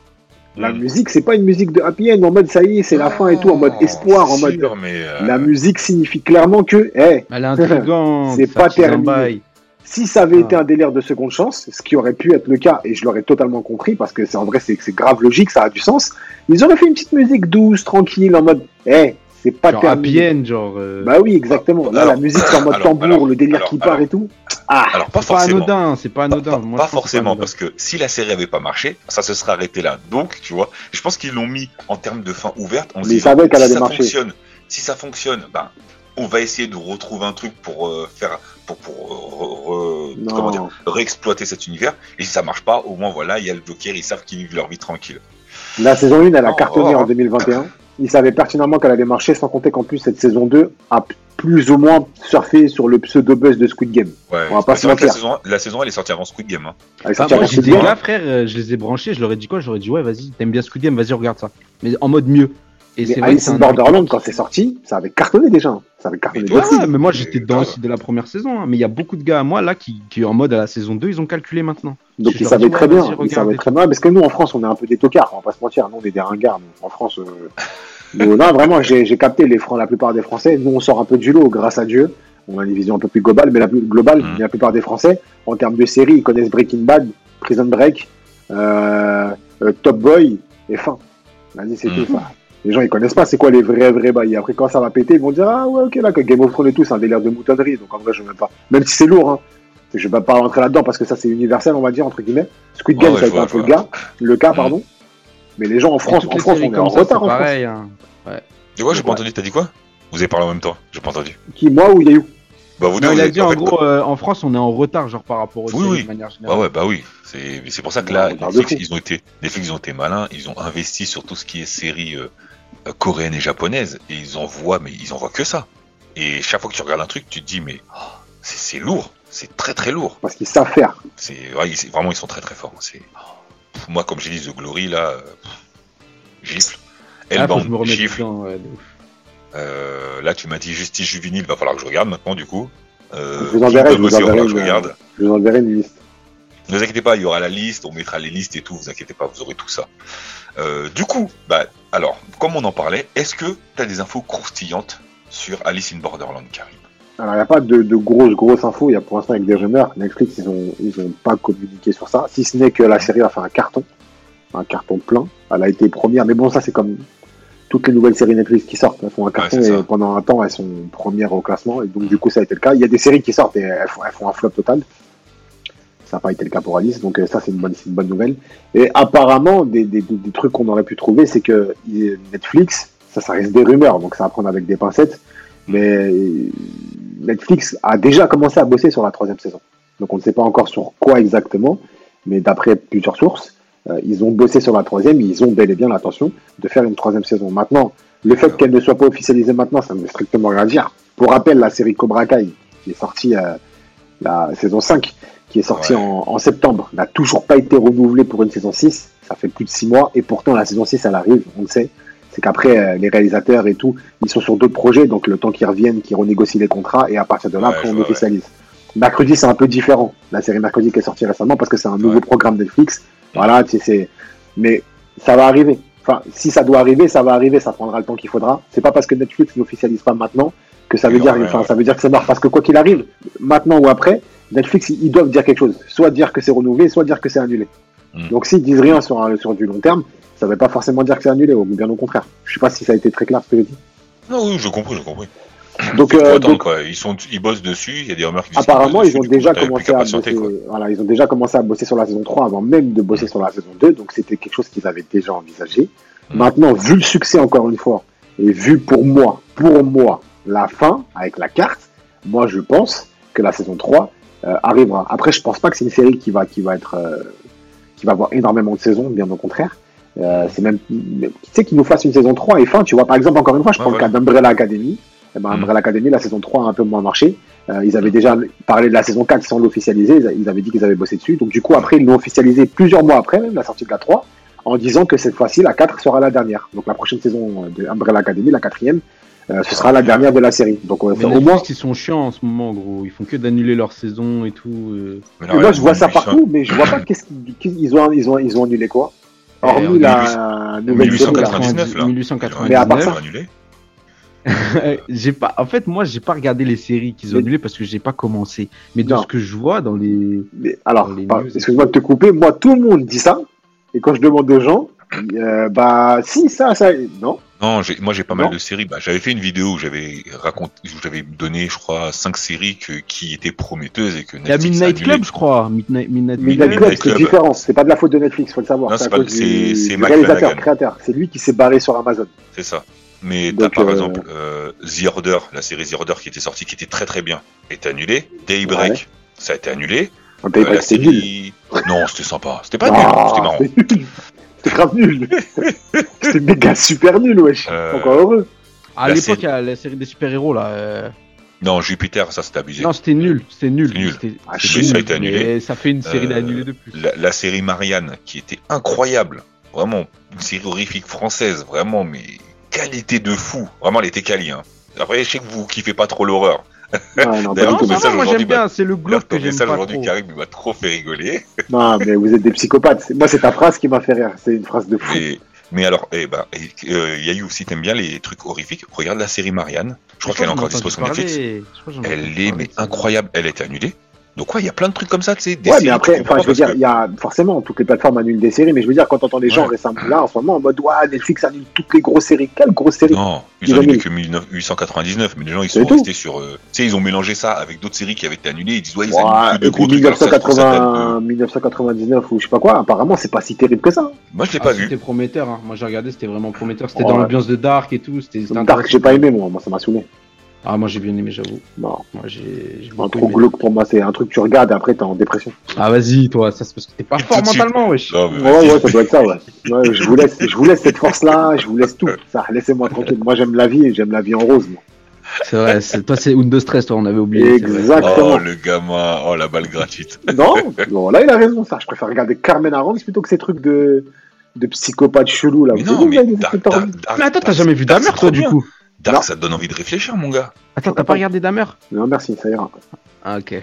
La Mm. musique, c'est pas une musique de happy end en mode ça y est, c'est la fin et tout, en mode espoir, en c'est mode. sûr, mais, euh, La musique signifie clairement que, intrigante. C'est pas terminé. Si ça avait Ah. été un délire de seconde chance, ce qui aurait pu être le cas, et je l'aurais totalement compris, parce que c'est en vrai, c'est grave logique, ça a du sens, ils auraient fait une petite musique douce, tranquille, en mode, eh, c'est pas Genre terminé. genre. euh, Bah oui, exactement. Là, Alors, la musique, c'est en mode alors, tambour, alors, le délire alors, qui part alors. et tout. Ah, alors pas c'est pas forcément. anodin, c'est pas anodin. pas- Moi, forcément, anodin. parce que si la série avait pas marché, ça se serait arrêté là. Donc, tu vois, je pense qu'ils l'ont mis en termes de fin ouverte. Se Mais ils savaient qu'elle si allait ça marcher. fonctionne, si ça fonctionne, ben, on va essayer de retrouver un truc pour euh, faire, pour, pour euh, re- re- Non. comment dire, réexploiter cet univers. Et si ça marche pas, au moins voilà, il y a le Joker, ils savent qu'ils vivent leur vie tranquille. La saison 1, elle a cartonné oh. en 2021. Ils savaient pertinemment qu'elle allait marcher, sans compter qu'en plus, cette saison 2 a plus ou moins surfé sur le pseudo-buzz de Squid Game. Ouais. On va pas se que la saison, la saison, elle est sortie avant Squid Game. Hein. Elle est Ah, sortie moi, avant Squid Game. gars, frère, euh, je les ai branchés, je leur ai dit quoi? Je leur ai dit, ouais, vas-y, t'aimes bien Squid Game, vas-y, regarde ça. Mais en mode mieux. Et Mais c'est Alice in Borderland, quand c'est sorti, ça avait cartonné déjà. Ça avait cartonné ouais, mais moi j'étais dedans aussi dès la première saison. hein. Mais il y a beaucoup de gars à moi là qui, qui en mode à la saison 2, ils ont calculé maintenant. Donc ils savaient très bien. Ils savaient très bien. Parce que nous, en France, on est un peu des tocards. On va pas se mentir. Nous, on est des ringards. nous. En France, euh... nous, non, vraiment, j'ai j'ai capté les francs, la plupart des Français. Nous, on sort un peu du lot, grâce à Dieu. On a une vision un peu plus globale, mais la plus globale, mais la plupart des Français, en termes de séries, ils connaissent Breaking Bad, Prison Break, euh, euh, Top Boy et Fin. Vas-y, c'est Mhm. tout ça. Les gens, ils connaissent pas c'est quoi les vrais, vrais bails. Après, quand ça va péter, ils vont dire, ah ouais, ok, là, que Game of Thrones et tout, c'est un délire de moutonnerie. Donc, en vrai, je veux même pas. Même si c'est lourd, hein. Je vais pas rentrer là-dedans parce que ça, c'est universel, on va dire, entre guillemets. Squid Game, ouais, ça a été un peu le gars, le cas, Mhm. pardon. Mais les gens en France, en France, on est en ça, retard c'est en France. pareil. hein. Tu vois, j'ai pas Ouais. entendu, t'as dit quoi? Vous avez parlé en même temps, j'ai pas entendu. Qui, moi ou Yayou? Bah, vous deux, Non, vous il a avez- dit en fait, gros, euh, en France, on est en retard, genre par rapport aux Oui, séries oui. de manière générale. ouais, bah oui. C'est c'est pour ça que là, Netflix, ils ont été, Netflix, ils ont été malins. Ils ont investi sur tout ce qui est séries euh, coréennes et japonaises. Et ils envoient, mais ils envoient que ça. Et chaque fois que tu regardes un truc, tu te dis, mais oh, c'est lourd. C'est très très lourd. Parce qu'ils savent faire. C'est ouais, vraiment, ils sont très très forts. C'est Pff, moi, comme j'ai dit, The Glory là, pff, gifle. Ah, Hellbound, remette gifle. dedans, ouais. Euh, là, tu m'as dit Justice Juvénile, va falloir que je regarde maintenant du coup. Euh, Je vous enverrai, je vous enverrai je une- regarde. Je vous enverrai une liste. Ne vous inquiétez pas, il y aura la liste, on mettra les listes et tout, vous inquiétez pas, vous aurez tout ça. Euh, du coup, bah, alors, comme on en parlait, est-ce que tu as des infos croustillantes sur Alice in Borderland, Karim? Alors, il n'y a pas de, de grosses, grosses infos. Il y a pour l'instant avec des rumeurs. Netflix, ils ont, ils ont pas communiqué sur ça. Si ce n'est que la série a fait un carton. Un carton plein. Elle a été première. Mais bon, ça, c'est comme toutes les nouvelles séries Netflix qui sortent. Elles font un carton et pendant un temps, elles sont premières au classement. Et donc, du coup, ça a été le cas. Il y a des séries qui sortent et elles font, elles font un flop total. Ça n'a pas été le cas pour Alice. Donc, euh, ça, c'est une bonne, nouvelle. Et apparemment, des, trucs qu'on aurait pu trouver, c'est que Netflix, ça, reste des rumeurs. Donc, ça va prendre avec des pincettes. Mais Netflix a déjà commencé à bosser sur la troisième saison. Donc on ne sait pas encore sur quoi exactement, mais d'après plusieurs sources, euh, ils ont bossé sur la troisième, ils ont bel et bien l'intention de faire une troisième saison. Maintenant, le fait qu'elle ne soit pas officialisée maintenant, ça ne veut strictement rien dire. Pour rappel, la série Cobra Kai, qui est sortie euh, la saison 5, qui est Ouais. en, en septembre, n'a toujours pas été renouvelée pour une saison 6. Ça fait plus de 6 mois, et pourtant la saison 6, elle arrive, on le sait. C'est qu'après, euh, les réalisateurs et tout, ils sont sur d'autres projets, donc le temps qu'ils reviennent, qu'ils renégocient les contrats, et à partir de là, Ouais, après, on officialise. Mercredi, c'est un peu différent. La série Mercredi qui est sortie récemment, parce que c'est un nouveau programme Netflix. Voilà, tu sais, c'est. Mais ça va arriver. Enfin, si ça doit arriver, ça va arriver, ça prendra le temps qu'il faudra. C'est pas parce que Netflix n'officialise pas maintenant que ça veut dire, enfin, ça veut dire que c'est mort. Parce que quoi qu'il arrive, maintenant ou après, Netflix, ils ils doivent dire quelque chose. Soit dire que c'est renouvelé, soit dire que c'est annulé. Mm. Donc s'ils disent rien sur, un- sur du long terme, ça veut pas forcément dire que c'est annulé, ou bien au contraire. Je sais pas si ça a été très clair ce que j'ai dit. Non, oui, je comprends, je comprends. Donc, euh, attendre, donc, quoi. Ils, sont, ils bossent dessus, il y a des rumeurs qui disent apparemment, ils ont dessus, déjà coup, t'avais plus commencé à bosser. Voilà, ils ont déjà commencé à bosser sur la saison 3 avant même de bosser sur la saison 2, donc c'était quelque chose qu'ils avaient déjà envisagé. Mm. Maintenant, vu le succès encore une fois, et vu pour moi, pour moi, la fin avec la carte, moi je pense que la saison 3 euh, arrivera. Après, je pense pas que c'est une série qui va, qui va être, euh, qui va avoir énormément de saisons, bien au contraire. Euh, c'est même, tu sais, qu'ils nous fassent une saison 3 et fin, tu vois, par exemple, encore une fois, je Ouais, prends le ouais. cas d'Umbrella Academy. Eh ben, Mm. Umbrella Academy, la saison 3 a un peu moins marché. Euh, ils avaient déjà parlé de la saison 4 sans l'officialiser, ils avaient dit qu'ils avaient bossé dessus. Donc du coup, après, ils l'ont officialisé plusieurs mois après, même la sortie de la 3, en disant que cette fois-ci, la 4 sera la dernière. Donc la prochaine saison de Umbrella Academy, la quatrième, euh, ce sera la dernière de la série. Donc euh, Mais c'est au moins, ils sont chiants en ce moment, gros. Ils font que d'annuler leur saison et tout. euh. Mais Mais moi je vois ça 1800 partout, mais je vois pas qu'est-ce qu'ils ont, ils ont, ils ont annulé quoi. en Hormis la nouvelle série là. 1899, là. 1899. Mais à part ça- annulé. j'ai pas, en fait, moi, j'ai pas regardé les séries qu'ils ont annulées parce que j'ai pas commencé. Mais de Non. ce que je vois dans les. Mais alors, excuse-moi de te couper, moi tout le monde dit ça, et quand je demande aux gens, euh, bah si ça, ça, non. Non, j'ai- moi j'ai pas Non. mal de séries. Bah, j'avais fait une vidéo où j'avais raconté, où j'avais donné, je crois, cinq séries que, qui étaient prometteuses et que Il y a Netflix Midnight. Club, je crois. Midnight, Midnight, Midnight Midnight Club, c'est Club. différent, c'est pas de la faute de Netflix, faut le savoir. Non, c'est du, réalisateur, créateur. C'est lui qui s'est barré sur Amazon. C'est ça. Mais t'as par euh, exemple euh, The Order, la série The Order qui était sortie, qui était très très bien, est annulée. Daybreak, Ouais. ça a été annulé. On Euh, la série. Non, c'était sympa. C'était pas nul, Ah, c'était marrant. C'était grave nul. C'était méga super nul, wesh. Euh, Encore heureux. À La l'époque, série- il y a la série des super-héros, là. euh, Non, Jupiter, ça c'était abusé. Non, c'était nul. C'était nul. C'est nul. Ah, ça a été annulé. mais ça fait une série Euh, d'annulés de plus. La, la série Marianne, qui était incroyable. Vraiment, une série horrifique française, vraiment, mais qualité de fou. Vraiment, elle était quali. Hein. Après, je sais que vous kiffez pas trop l'horreur. Non, D'ailleurs, message moi aujourd'hui, j'aime bien, c'est le glauque que j'aime pas aujourd'hui, trop. Karim, il m'a trop fait rigoler. Non, mais vous êtes des psychopathes. Moi, c'est ta phrase qui m'a fait rire. C'est une phrase de fou. Mais, mais alors, eh ben, euh, Yayu, si t'aimes bien les trucs horrifiques, regarde la série Marianne. Je crois qu'elle est encore dispo sur Netflix. Elle est mais incroyable. Elle est annulée. Donc ouais, il y a plein de trucs comme ça, tu sais. Des Ouais, séries mais après, enfin, je veux dire, il y a forcément toutes les plateformes annulent des séries, mais je veux dire, quand t'entends les gens Ouais. récemment là, en ce moment, en mode, ouais, Netflix annule toutes les grosses séries. Quelles grosses que- séries Non, ils Ils ont annulé mis- que 1899, mais les gens ils sont tout. restés sur. euh, Tu sais, ils ont mélangé ça avec d'autres séries qui avaient été annulées. Ils disent ouais, ils Ouais, annulent plus de gros puis trucs. alors ça, je trouve ça date 1980, 1999 ou je sais pas quoi, apparemment, c'est pas si terrible que ça. Moi, je l'ai Ah, pas C'était vu. prometteur, hein. moi j'ai regardé, c'était vraiment prometteur. C'était dans l'ambiance de Dark et tout. C'était c'était Dark, j'ai pas aimé, moi, moi, ça m'a saoulé. Ah, moi j'ai bien aimé, j'avoue. Non, Moi j'ai j'ai un trop aimé. glauque pour moi, c'est un truc que tu regardes et après t'es en dépression. Ah, vas-y, toi, ça c'est parce que t'es pas fort mentalement, wesh. Non, mais Ouais, ouais, ça doit être ça, ouais. Ouais, je vous laisse, je vous laisse cette force-là, je vous laisse tout. Ça, laissez-moi tranquille. Moi, j'aime la vie et j'aime la vie en rose, moi. C'est vrai, c'est- toi c'est Undo Stress, toi on avait oublié. Exactement. Oh, le gamin. Oh, la balle gratuite. Non, bon, là, il a raison, ça. Je préfère regarder Carmen Arons plutôt que ces trucs de, de psychopathes chelous, là. Mais non, mais Mais attends, t'as jamais vu Dark, Damer, toi, du bien. coup Dark, Non. ça te donne envie de réfléchir, mon gars. Attends, t'as pas regardé Damer Non, merci, ça ira. Ah, ok.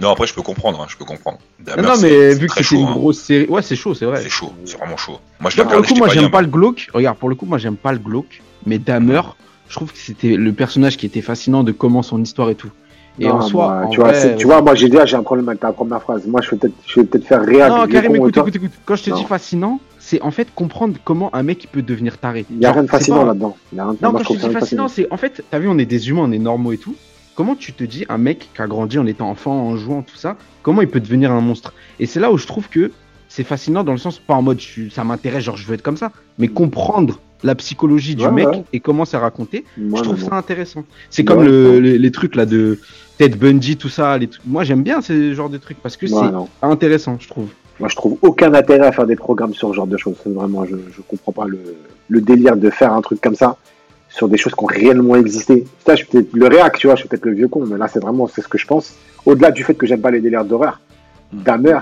Non, après, je peux comprendre. hein, je peux comprendre. Non, c'est- mais c'est vu que c'était une chaud, hein. grosse série. Ouais, c'est chaud, c'est vrai. C'est chaud, c'est vraiment chaud. Moi, je l'ai Non, pour le coup, moi j'aime pas le glauque. Regarde, pour le coup, moi j'aime pas le glauque. Mais Damer, je trouve que c'était le personnage qui était fascinant de comment son histoire et tout. Et Non, en soi, moi, en tu, vois, vrai, c'est- tu vois, moi, j'ai déjà, j'ai un problème avec ta première phrase. Moi, je vais peut-être, je vais peut-être faire réagir. Non, Karim, écoute, écoute, écoute. Quand je te dis fascinant, c'est en fait comprendre comment un mec peut devenir taré. Il y a rien de fascinant là-dedans. Non, quand je dis fascinant, c'est en fait, t'as vu, on est des humains, on est normaux et tout. Comment tu te dis un mec qui a grandi en étant enfant, en jouant, tout ça, comment il peut devenir un monstre? Et c'est là où je trouve que c'est fascinant dans le sens, pas en mode je- ça m'intéresse, genre je veux être comme ça, mais comprendre la psychologie du Ouais, mec ouais. et comment c'est raconté, je trouve ça intéressant. C'est comme le- les, les trucs là de Ted Bundy, tout ça. Les. Moi j'aime bien ce genre de trucs parce que c'est intéressant, je trouve. Moi, je trouve aucun intérêt à faire des programmes sur ce genre de choses. Vraiment, je, je comprends pas le, le délire de faire un truc comme ça sur des choses qui ont réellement existé. Ça, je suis peut-être le réac, tu vois, je suis peut-être le vieux con, mais là, c'est vraiment, c'est ce que je pense. Au-delà du fait que j'aime pas les délires d'horreur, Damer,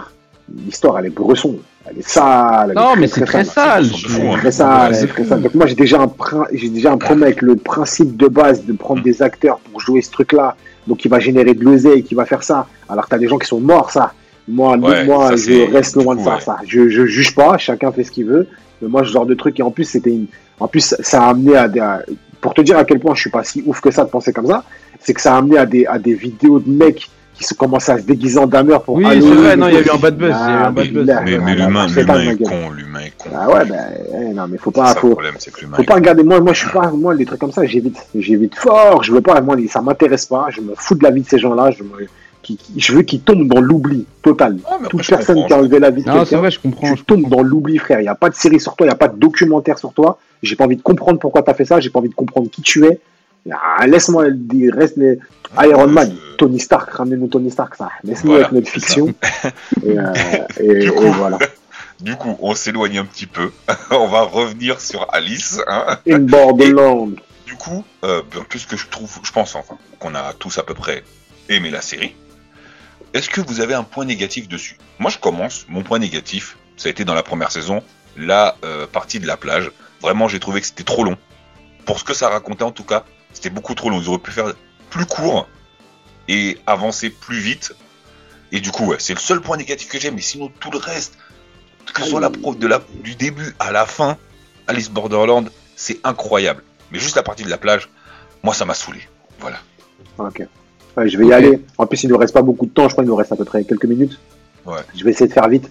l'histoire, elle est bresson. Elle est sale. elle Non, est mais c'est très sale. c'est je- fou, hein. Très sale, très sale. Donc moi j'ai déjà un j'ai déjà un problème avec le principe de base de prendre des acteurs pour jouer ce truc-là. Donc il va générer de l'oseille, qui va faire ça. Alors que t'as des gens qui sont morts, ça. Moi, Ouais, moi, ça, je reste loin de ça, ouais. ça. Je, je juge pas, chacun fait ce qu'il veut. Mais moi, ce genre de truc, et en plus, c'était une, en plus, ça a amené à des, à- pour te dire à quel point je suis pas si ouf que ça de penser comme ça, c'est que ça a amené à des, à des vidéos de mecs qui se commencent à se déguiser en dameur pour Oui, c'est vrai, non, il y a eu un bad buzz, Ah, bad buzz. Mais, l'humain, est con, l'humain est con. Ah ouais, ben, eh, non, mais faut pas, faut, problème, c'est que l'humain faut est pas regarder. Moi, moi, je suis pas, moi, les trucs comme ça, j'évite. J'évite fort. Je veux pas, moi, ça m'intéresse pas. Je me fous de la vie de ces gens-là. Je me, qui- qui- je veux qu'ils tombent dans l'oubli total. Ah, Toute personne comprends, qui a enlevé la vie de Non, c'est quelqu'un, vrai, je comprends. tu je tombes comprends. dans l'oubli, frère. Il n'y a pas de série sur toi, il n'y a pas de documentaire sur toi. J'ai pas envie de comprendre pourquoi tu as fait ça. J'ai pas envie de comprendre qui tu es. Ah, Laisse-moi dire, reste les Iron Ouais, Man, je- Tony Stark, ramenez-nous Tony Stark, ça. Laisse-nous Voilà, avec notre fiction. et, euh, et- et voilà. Du coup, on s'éloigne un petit peu. on va revenir sur Alice. Hein. In Borderland. Du coup, euh, puisque je trouve, je pense enfin, qu'on a tous à peu près aimé la série, est-ce que vous avez un point négatif dessus? Moi, je commence. Mon point négatif, ça a été dans la première saison, la euh, partie de la plage. Vraiment, j'ai trouvé que c'était trop long. Pour ce que ça racontait, en tout cas, c'était beaucoup trop long. Ils auraient pu faire plus court et avancer plus vite. Et du coup, ouais, c'est le seul point négatif que j'ai. Mais sinon, tout le reste, que ce soit la pro de la, du début à la fin, Alice Borderland, c'est incroyable. Mais juste la partie de la plage, moi, ça m'a saoulé. Voilà. Ok. Ouais, je vais y aller. En plus, il nous reste pas beaucoup de temps. Je crois qu'il nous reste à peu près quelques minutes. Ouais. Je vais essayer de faire vite.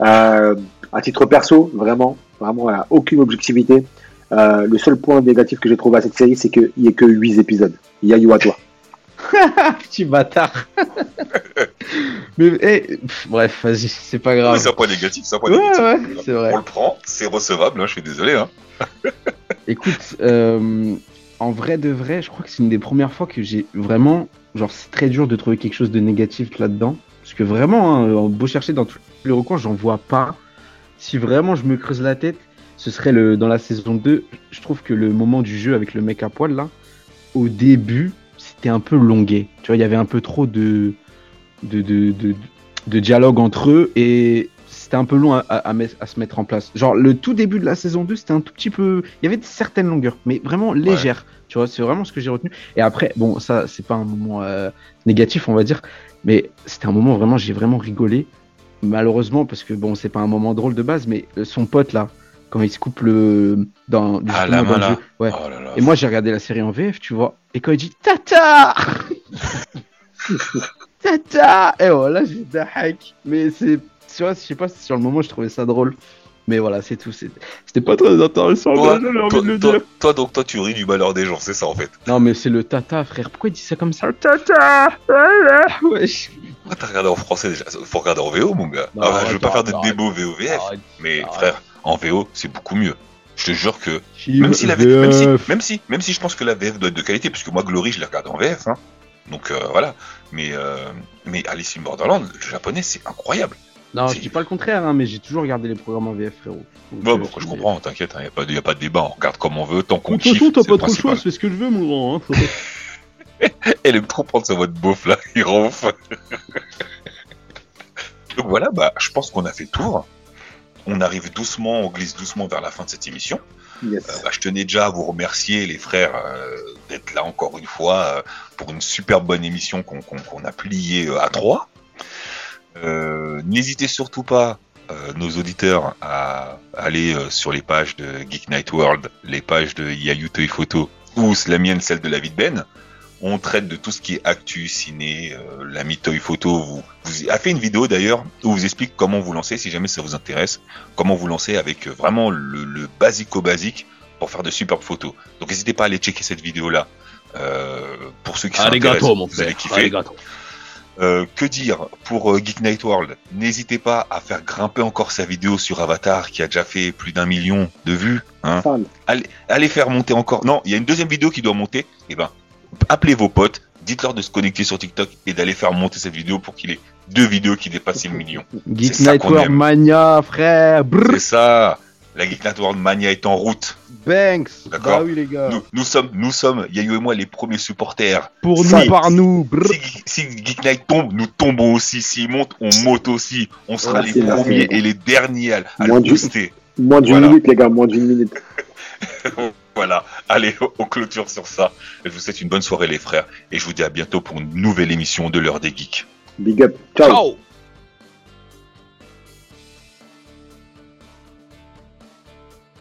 Euh, à titre perso, vraiment, vraiment, voilà, aucune objectivité. Euh, le seul point négatif que j'ai trouvé à cette série, c'est qu'il n'y ait que 8 épisodes. Il y a you à toi. Petit bâtard. Mais, eh, pff, bref, vas-y, c'est pas grave. c'est un point négatif, c'est un point Ouais, négatif. ouais, c'est vrai. On le prend, c'est recevable, hein, je suis désolé. Hein. Écoute, euh, en vrai de vrai, je crois que c'est une des premières fois que j'ai vraiment. Genre, c'est très dur de trouver quelque chose de négatif là-dedans. Parce que vraiment, hein, on beau chercher dans tous les recoins, j'en vois pas. Si vraiment je me creuse la tête, ce serait le dans la saison 2. Je trouve que le moment du jeu avec le mec à poil là, au début, c'était un peu longué. Tu vois, il y avait un peu trop de, de, de, de, de dialogue entre eux et c'était un peu long à, à, à, se mettre en place. Genre, le tout début de la saison 2, c'était un tout petit peu. Il y avait certaines longueurs, mais vraiment légères. Tu vois, c'est vraiment ce que j'ai retenu. Et après, bon, ça, c'est pas un moment euh, négatif, on va dire, mais c'était un moment vraiment, j'ai vraiment rigolé. Malheureusement, parce que bon, c'est pas un moment drôle de base, mais euh, son pote là, quand il se coupe le. Dans, ah, la main là. Ouais. Oh et moi, j'ai regardé la série en VF, tu vois, et quand il dit Tata Tata Et voilà, j'ai hack. Mais c'est. Tu vois, je sais pas si sur le moment, je trouvais ça drôle. Mais voilà, c'est tout. C'était pas très intéressant. Toi, toi, toi, donc, toi, tu ris du malheur des gens, c'est ça en fait. Non, mais c'est le tata, frère. Pourquoi il dit ça comme ça? Tata Wesh. Pourquoi t'as regardé en français déjà? Faut regarder en VO, mon gars. ah, je veux pas faire de démo VOVF, mais frère, en VO, c'est beaucoup mieux. Je te jure que même si, la VF, même, si, même si même si je pense que la VF doit être de qualité, puisque moi Glory je l'ai regardé en VF, hein. Donc euh, voilà. Mais euh, mais Alice in Borderland, le japonais c'est incroyable. Non, je dis pas le contraire, hein, mais j'ai toujours regardé les programmes en VF, frérot. Bon, euh, je comprends, t'inquiète, il hein, n'y a, pas de débat, on regarde comme on veut, tant qu'on kiffe. De toute façon, t'as pas trop le choix, c'est ce que je veux, mon grand. Hein. Elle aime trop prendre sa voix de beauf, là, il ronfle. Donc voilà, bah, je pense qu'on a fait le tour. On arrive doucement, on glisse doucement vers la fin de cette émission. Euh, bah, je tenais déjà à vous remercier, les frères, euh, d'être là encore une fois pour une super bonne émission qu'on a pliée à trois. Euh, n'hésitez surtout pas, euh, nos auditeurs, à aller euh, sur les pages de Geek Night World, les pages de Yayuto Photo, ou la mienne, celle de la vie Ben. On traite de tout ce qui est actu, ciné, la Toy Photo. Vous, vous a fait une vidéo d'ailleurs où vous explique comment vous lancer, si jamais ça vous intéresse, comment vous lancer avec vraiment le, le basico-basique pour faire de superbes photos. Donc n'hésitez pas à aller checker cette vidéo-là. pour ceux qui sont intéressés, vous allez kiffer. Euh, que dire pour euh, Geek Night World? N'hésitez pas à faire grimper encore sa vidéo sur Avatar qui a déjà fait plus d'un million de vues. Hein. Allez, allez, faire monter encore. Non, il y a une deuxième vidéo qui doit monter. Eh ben, appelez vos potes, dites-leur de se connecter sur TikTok et d'aller faire monter cette vidéo pour qu'il ait deux vidéos qui dépassent le million. Geek Night World Mania, frère. C'est ça. La Geek Night World Mania est en route. Banks. D'accord. Bah oui, les gars. Nous, sommes, nous sommes, Yayo et moi, les premiers supporters. Pour nous, par nous. Si, Geek Night tombe, nous tombons aussi. S'il monte, on monte aussi. On sera les premiers et les derniers à, moins le booster. Moins d'une minute, les gars, moins d'une minute. voilà. Allez, on clôture sur ça. Je vous souhaite une bonne soirée, les frères. Et je vous dis à bientôt pour une nouvelle émission de l'heure des geeks. Big up. Ciao. Ciao.